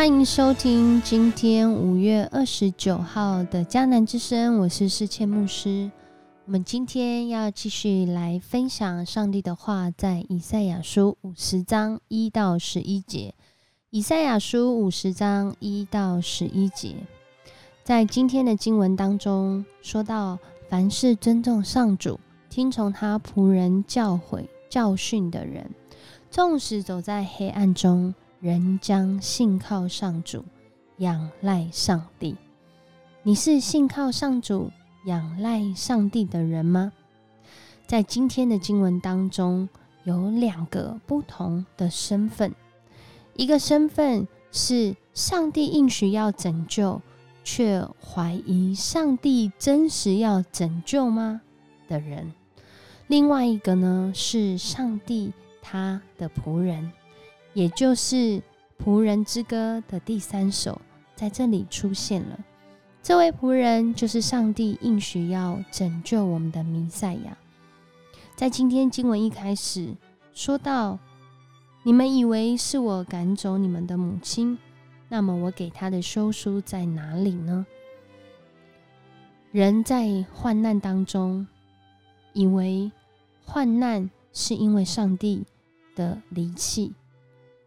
欢迎收听今天五月二十九号的迦南之声，我是世谦牧师。我们今天要继续来分享上帝的话，在以赛亚书五十章一到十一节。以赛亚书五十章一到十一节，在今天的经文当中说到：凡是尊重上主、听从他仆人教诲教训的人，纵使走在黑暗中。人将信靠上主，仰赖上帝。你是信靠上主、仰赖上帝的人吗？在今天的经文当中，有两个不同的身份。一个身份是上帝应许要拯救，却怀疑上帝真实要拯救吗的人；另外一个呢，是上帝他的仆人。也就是《仆人之歌》的第三首在这里出现了。这位仆人就是上帝应许要拯救我们的弥赛亚。在今天经文一开始说到：“你们以为是我赶走你们的母亲，那么我给他的休书在哪里呢？”人在患难当中，以为患难是因为上帝的离弃。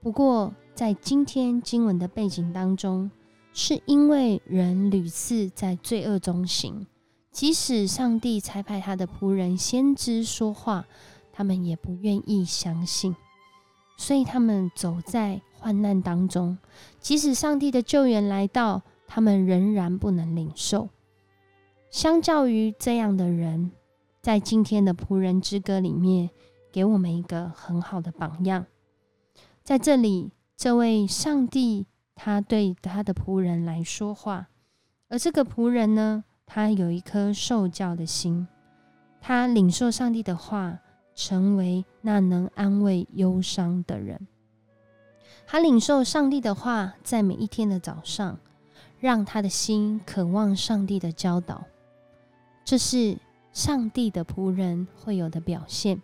不过，在今天经文的背景当中，是因为人屡次在罪恶中行，即使上帝差派他的仆人先知说话，他们也不愿意相信，所以他们走在患难当中。即使上帝的救援来到，他们仍然不能领受。相较于这样的人，在今天的仆人之歌里面，给我们一个很好的榜样。在这里，这位上帝他对他的仆人来说话，而这个仆人呢，他有一颗受教的心，他领受上帝的话，成为那能安慰忧伤的人。他领受上帝的话，在每一天的早上，让他的心渴望上帝的教导。这是上帝的仆人会有的表现。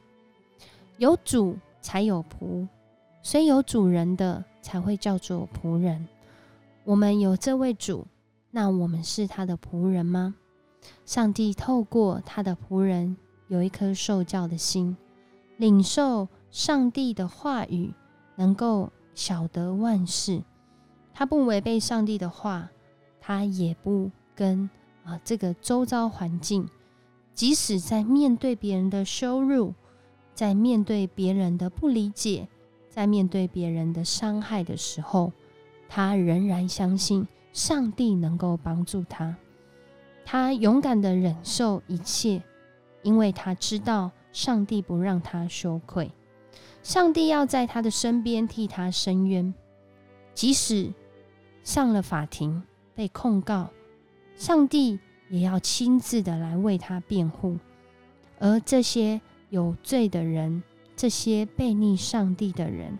有主才有仆。所以有主人的才会叫做仆人。我们有这位主，那我们是他的仆人吗？上帝透过他的仆人有一颗受教的心，领受上帝的话语，能够晓得万事。他不违背上帝的话，他也不跟啊这个周遭环境，即使在面对别人的羞辱，在面对别人的不理解。在面对别人的伤害的时候，他仍然相信上帝能够帮助他。他勇敢的忍受一切，因为他知道上帝不让他羞愧。上帝要在他的身边替他伸冤，即使上了法庭被控告，上帝也要亲自的来为他辩护。而这些有罪的人。这些背逆上帝的人，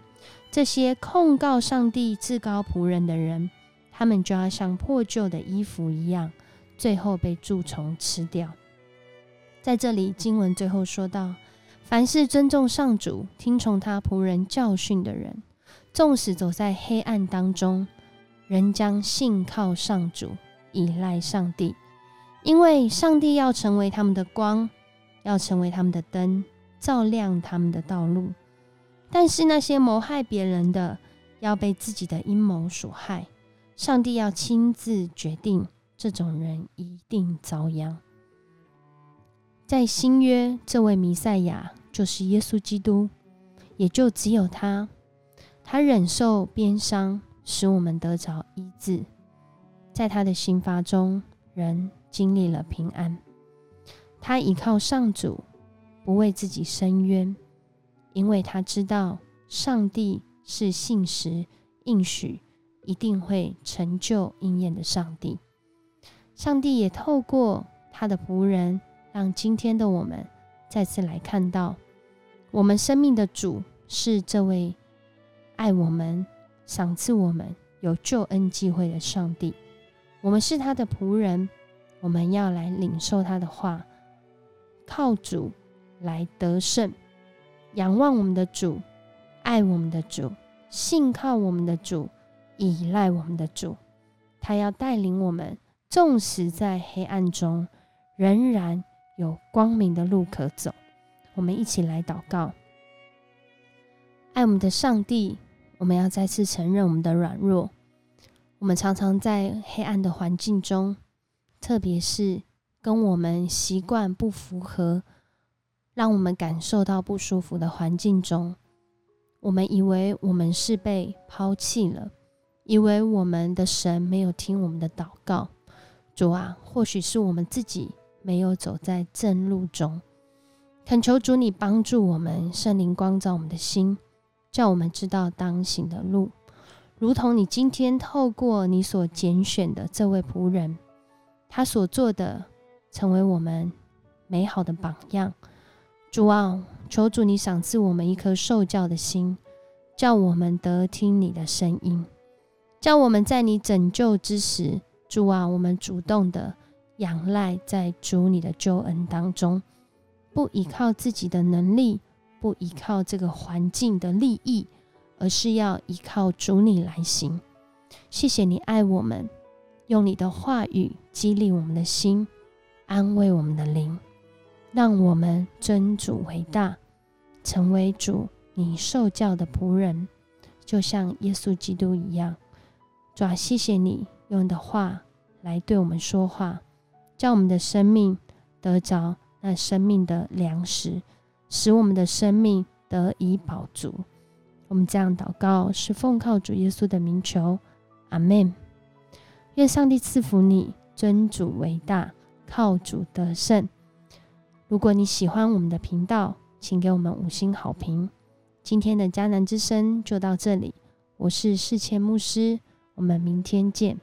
这些控告上帝至高仆人的人，他们就要像破旧的衣服一样，最后被蛀虫吃掉。在这里，经文最后说到：凡是尊重上主、听从他仆人教训的人，纵使走在黑暗当中，仍将信靠上主，依赖上帝，因为上帝要成为他们的光，要成为他们的灯。照亮他们的道路，但是那些谋害别人的，要被自己的阴谋所害。上帝要亲自决定，这种人一定遭殃。在新约，这位弥赛亚就是耶稣基督，也就只有他，他忍受鞭伤，使我们得着医治。在他的刑罚中，人经历了平安。他依靠上主。不为自己伸冤，因为他知道上帝是信实应许，一定会成就应验的上帝。上帝也透过他的仆人，让今天的我们再次来看到，我们生命的主是这位爱我们、赏赐我们有救恩机会的上帝。我们是他的仆人，我们要来领受他的话，靠主。来得胜，仰望我们的主，爱我们的主，信靠我们的主，依赖我们的主，他要带领我们，纵使在黑暗中，仍然有光明的路可走。我们一起来祷告，爱我们的上帝。我们要再次承认我们的软弱。我们常常在黑暗的环境中，特别是跟我们习惯不符合，让我们感受到不舒服的环境中，我们以为我们是被抛弃了，以为我们的神没有听我们的祷告。主啊，或许是我们自己没有走在正路中。恳求主，你帮助我们，圣灵光照我们的心。叫我们知道当行的路，如同你今天透过你所拣选的这位仆人，他所做的，成为我们美好的榜样。主啊，求主你赏赐我们一颗受教的心，叫我们得听你的声音，叫我们在你拯救之时，主啊，我们主动的仰赖在主你的救恩当中，不依靠自己的能力。不依靠这个环境的利益，而是要依靠主你来行。谢谢你爱我们，用你的话语激励我们的心，安慰我们的灵，让我们尊主为大，成为主你受教的仆人，就像耶稣基督一样。主啊，谢谢你用的话来对我们说话，叫我们的生命得着那生命的粮食。使我们的生命得以保足。我们这样祷告，是奉靠主耶稣的名求，阿门。愿上帝赐福你，尊主为大，靠主得胜。如果你喜欢我们的频道，请给我们五星好评。今天的迦南之声就到这里，我是世谦牧师，我们明天见。